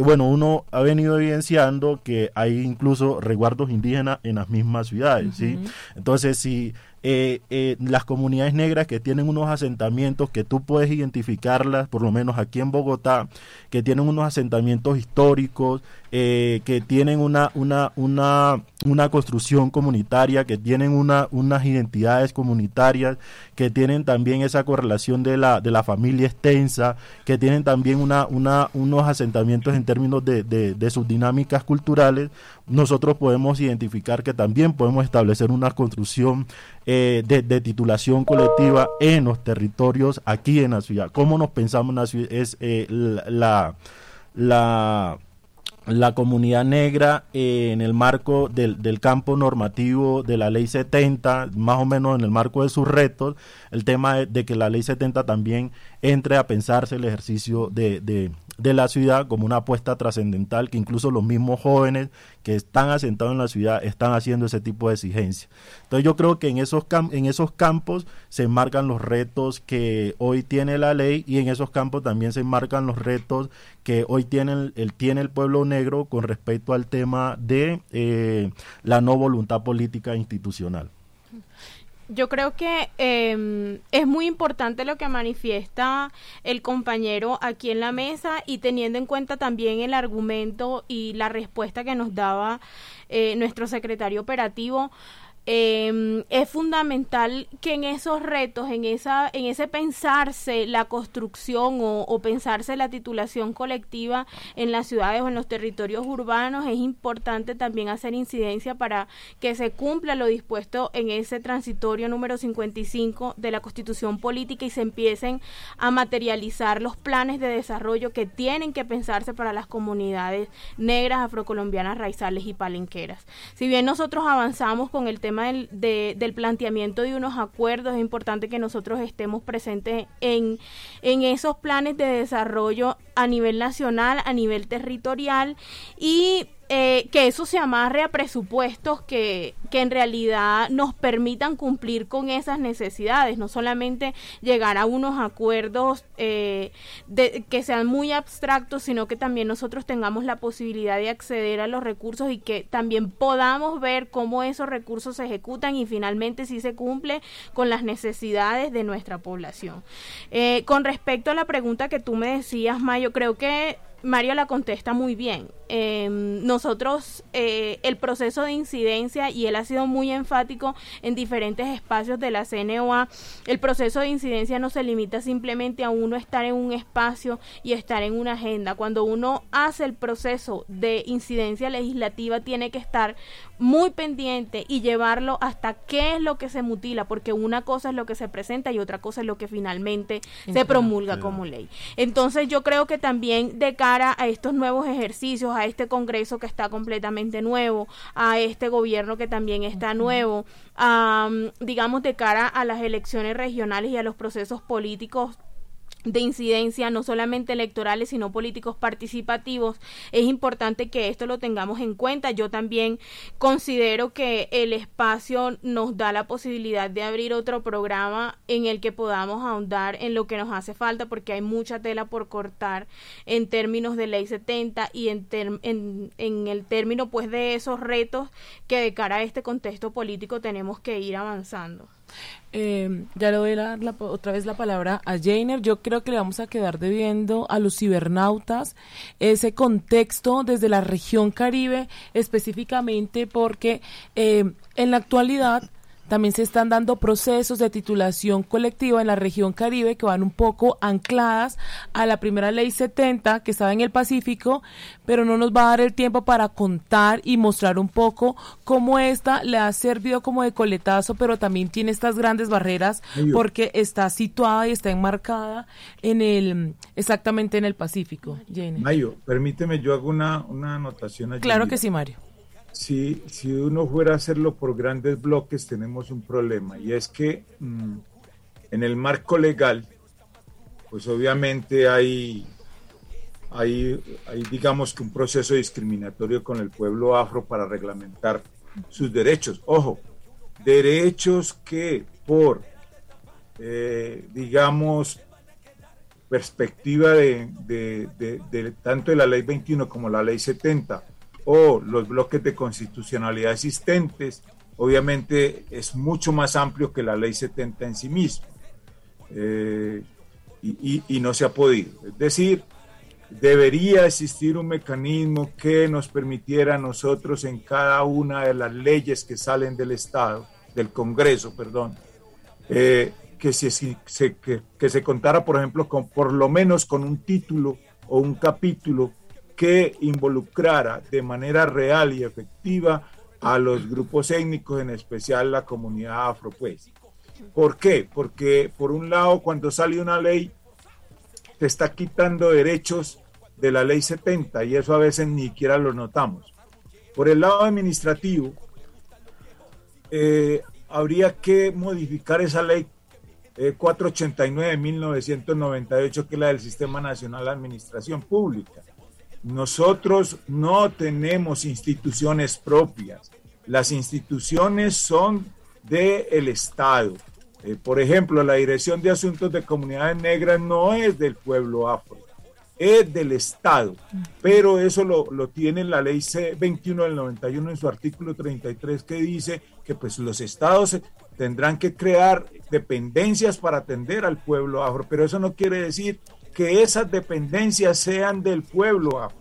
bueno, uno ha venido evidenciando que hay incluso resguardos indígenas en las mismas ciudades, ¿sí? Entonces, si eh, eh, las comunidades negras que tienen unos asentamientos que tú puedes identificarlas, por lo menos aquí en Bogotá, que tienen unos asentamientos históricos, eh, que tienen una, una, una, una construcción comunitaria, que tienen una, unas identidades comunitarias, que tienen también esa correlación de la, de la familia extensa, que tienen también una, una, unos asentamientos en términos de, de sus dinámicas culturales, nosotros podemos identificar que también podemos establecer una construcción eh, de, titulación colectiva en los territorios aquí en la ciudad. ¿Cómo nos pensamos en la ciudad? Es eh, la, la, la, comunidad negra eh, en el marco del, del, campo normativo de la ley 70, más o menos en el marco de sus retos, el tema de, de que la ley 70 también entre a pensarse el ejercicio de, de de la ciudad como una apuesta trascendental que incluso los mismos jóvenes que están asentados en la ciudad están haciendo ese tipo de exigencias. Entonces yo creo que en esos, en esos campos se enmarcan los retos que hoy tiene la ley y en esos campos también se enmarcan los retos que hoy tiene el, tiene el pueblo negro con respecto al tema de eh, la no voluntad política institucional. Yo creo que em, es muy importante lo que manifiesta el compañero aquí en la mesa y teniendo en cuenta también el argumento y la respuesta que nos daba eh, nuestro secretario operativo eh, es fundamental que en esos retos, en esa, en ese pensarse la construcción o, pensarse la titulación colectiva en las ciudades o en los territorios urbanos, es importante también hacer incidencia para que se cumpla lo dispuesto en ese transitorio número 55 de la Constitución Política y se empiecen a materializar los planes de desarrollo que tienen que pensarse para las comunidades negras, afrocolombianas, raizales y palenqueras. Si bien nosotros avanzamos con el tema del, del planteamiento de unos acuerdos, es importante que nosotros estemos presentes en, en esos planes de desarrollo a nivel nacional, a nivel territorial y eh, que eso se amarre a presupuestos que, que en realidad nos permitan cumplir con esas necesidades, no solamente llegar a unos acuerdos eh, de, que sean muy abstractos, sino que también nosotros tengamos la posibilidad de acceder a los recursos y que también podamos ver cómo esos recursos se ejecutan y finalmente si se cumple con las necesidades de nuestra población. Eh, con respecto a la pregunta que tú me decías, Mayo, creo que Mario la contesta muy bien. Em, nosotros, eh, el proceso de incidencia, y él ha sido muy enfático en diferentes espacios de la CNOA, el proceso de incidencia no se limita simplemente a uno estar en un espacio y estar en una agenda. Cuando uno hace el proceso de incidencia legislativa, tiene que estar muy pendiente y llevarlo hasta qué es lo que se mutila, porque una cosa es lo que se presenta y otra cosa es lo que finalmente se promulga como ley. Entonces yo creo que también de cara a estos nuevos ejercicios, a este Congreso que está completamente nuevo, a este gobierno que también está nuevo, digamos de cara a las elecciones regionales y a los procesos políticos de incidencia, no solamente electorales, sino políticos participativos, es importante que esto lo tengamos en cuenta. Yo también considero que el espacio nos da la posibilidad de abrir otro programa en el que podamos ahondar en lo que nos hace falta, porque hay mucha tela por cortar en términos de ley 70 y en, en, el término pues de esos retos que de cara a este contexto político tenemos que ir avanzando. Eh, ya le doy la, otra vez la palabra a Jainer. Yo creo que le vamos a quedar debiendo a los cibernautas ese contexto desde la región Caribe, específicamente porque eh, en la actualidad también se están dando procesos de titulación colectiva en la región Caribe que van un poco ancladas a la primera ley 70 que estaba en el Pacífico, pero no nos va a dar el tiempo para contar y mostrar un poco cómo esta le ha servido como de coletazo, pero también tiene estas grandes barreras porque está situada y está enmarcada en el exactamente en el Pacífico. Mayo, permíteme, yo hago una, una anotación allí. Claro que sí, Mario si, si uno fuera a hacerlo por grandes bloques, tenemos un problema, y es que mm, en el marco legal, pues obviamente hay, hay, hay, digamos que un proceso discriminatorio con el pueblo afro para reglamentar sus derechos. Ojo, derechos que por, eh, digamos, perspectiva de, de, de, tanto de la ley 21 como la ley 70, o los bloques de constitucionalidad existentes, obviamente es mucho más amplio que la ley 70 en sí mismo. Eh, y, no se ha podido. Es decir, debería existir un mecanismo que nos permitiera a nosotros en cada una de las leyes que salen del Estado, del Congreso, perdón, eh, que, se, que, se contara, por ejemplo, con, por lo menos con un título o un capítulo que involucrara de manera real y efectiva a los grupos étnicos, en especial la comunidad afro. Pues. ¿Por qué? Porque por un lado, cuando sale una ley, te está quitando derechos de la ley 70 y eso a veces ni siquiera lo notamos. Por el lado administrativo, eh, habría que modificar esa ley 489 de 1998, que es la del Sistema Nacional de Administración Pública nosotros no tenemos instituciones propias. Las instituciones son del Estado. Eh, por ejemplo, la Dirección de Asuntos de Comunidades Negras no es del pueblo afro, es del Estado. Pero eso lo, lo tiene la ley C21 del 91 en su artículo 33 que dice que pues los estados tendrán que crear dependencias para atender al pueblo afro. Pero eso no quiere decir que esas dependencias sean del pueblo afro,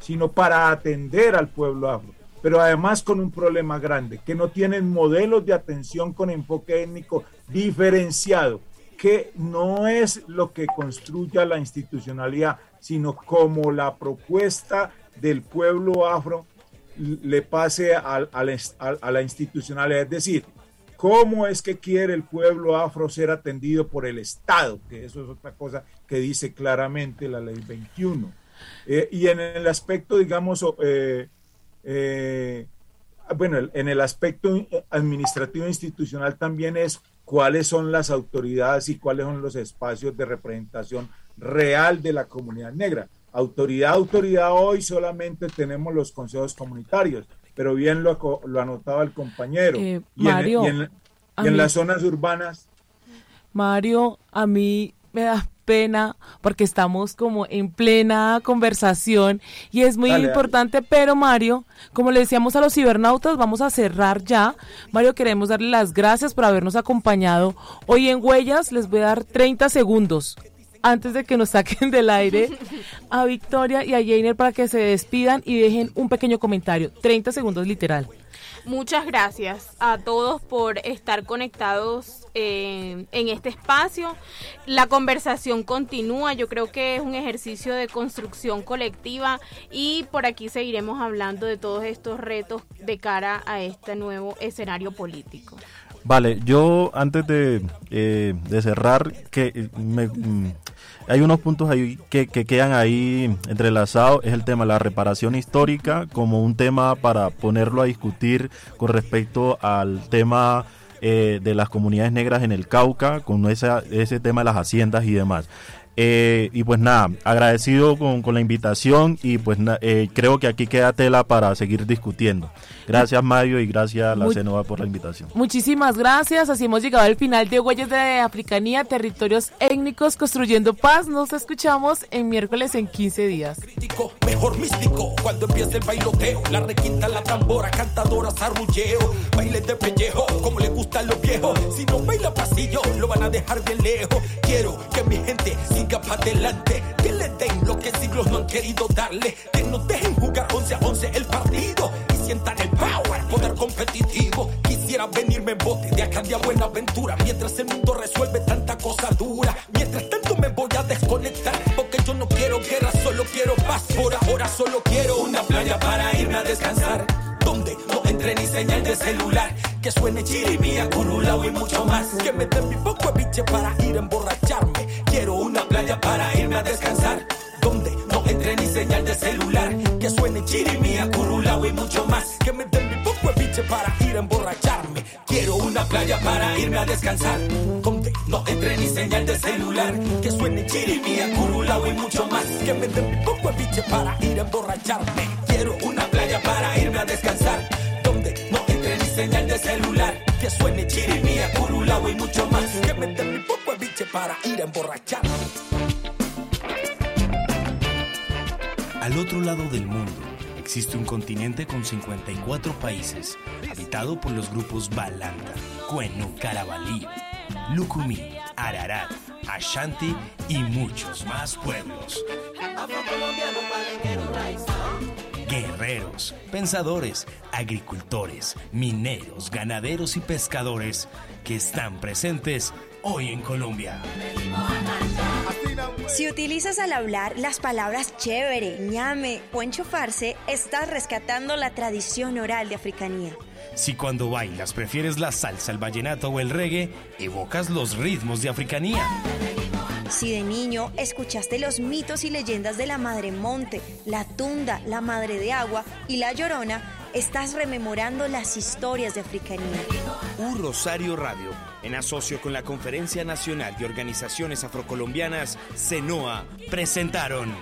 sino para atender al pueblo afro. Pero además con un problema grande, que no tienen modelos de atención con enfoque étnico diferenciado, que no es lo que construya la institucionalidad, sino como la propuesta del pueblo afro le pase a, a la institucionalidad. Es decir, ¿Cómo es que quiere el pueblo afro ser atendido por el Estado? Que eso es otra cosa que dice claramente la ley 21. Eh, y en el aspecto, digamos, eh, eh, bueno, en el aspecto administrativo institucional también es cuáles son las autoridades y cuáles son los espacios de representación real de la comunidad negra. autoridad, autoridad hoy solamente tenemos los consejos comunitarios, pero bien lo, lo anotaba el compañero. Eh, y Mario, en, y en- a y en mí- las zonas urbanas, Mario, a mí me da pena porque estamos como en plena conversación y es muy Dale, dale. importante, pero Mario, como le decíamos a los cibernautas, vamos a cerrar ya. Mario, queremos darle las gracias por habernos acompañado hoy en Huellas. Les voy a dar 30 segundos antes de que nos saquen del aire a Victoria y a Jainer para que se despidan y dejen un pequeño comentario. 30 segundos literal. Muchas gracias a todos por estar conectados eh, en este espacio. La conversación continúa, yo creo que es un ejercicio de construcción colectiva y por aquí seguiremos hablando de todos estos retos de cara a este nuevo escenario político. Vale, yo antes de, eh, de cerrar, que eh, me- mm, hay unos puntos ahí que, que quedan ahí entrelazados, es el tema de la reparación histórica como un tema para ponerlo a discutir con respecto al tema eh, de las comunidades negras en el Cauca, con esa, ese tema de las haciendas y demás. Eh, y pues nada, agradecido con, con la invitación y pues na- eh, creo que aquí queda tela para seguir discutiendo. Gracias Mario y gracias a la Muy- CENOVA por la invitación. Muchísimas gracias. Así hemos llegado al final de Huellas de Africanía, territorios étnicos construyendo paz. Nos escuchamos en miércoles en 15 días. místico, mejor místico. Cuando empieza el bailoteo, la requinta, la tambora, cantadoras, arrulleo, baile de pellejo, como le gustan los viejos. Si no baila pasillo, lo van a dejar bien lejos. Quiero que mi gente siga para adelante, que le den lo que siglos no han querido darle, que nos dejen jugar 11 a 11 el partido y sientan el power, poder competitivo. Quisiera venirme en bote de acá de a Buenaventura, mientras el mundo resuelve tanta cosa dura. Mientras tanto me voy a desconectar, porque yo no quiero guerra, solo quiero paz. Por ahora solo quiero una playa para irme a descansar. Donde no entre ni señal de celular, que suene chirimía, curulao y mucho más. Que me den mi poco biche para ir a emborracharme. Quiero una playa para irme a descansar. Donde no entre ni señal de celular, que suene chirimía, curulao y mucho más. Que me den mi poco biche para ir a emborracharme. Quiero una playa para irme a descansar. Donde no entre ni señal de celular, que suene chirimía, curulao y mucho más. Que me den mi poco biche para ir a emborracharme. Quiero una playa para irme a descansar. Señal de celular, que suene chirimía, curulao y mucho más. Que me den mi poco biche para ir a emborracharme. Al otro lado del mundo existe un continente con 54 países, habitado por los grupos Balanta, Cuenu, Carabalí, Lucumí, Ararat, Ashanti y muchos más pueblos. Guerreros, pensadores, agricultores, mineros, ganaderos y pescadores que están presentes hoy en Colombia. Si utilizas al hablar las palabras chévere, ñame o enchufarse, estás rescatando la tradición oral de africanía. Si cuando bailas prefieres la salsa, el vallenato o el reggae, evocas los ritmos de africanía. Si de niño escuchaste los mitos y leyendas de la Madre Monte, la Tunda, la Madre de Agua y la Llorona, estás rememorando las historias de africanía. Un Rosario Radio, en asocio con la Conferencia Nacional de Organizaciones Afrocolombianas, CENOA, Presentaron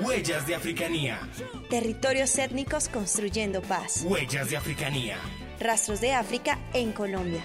Huellas de Africanía. Territorios étnicos construyendo paz. Huellas de Africanía. Rastros de África en Colombia.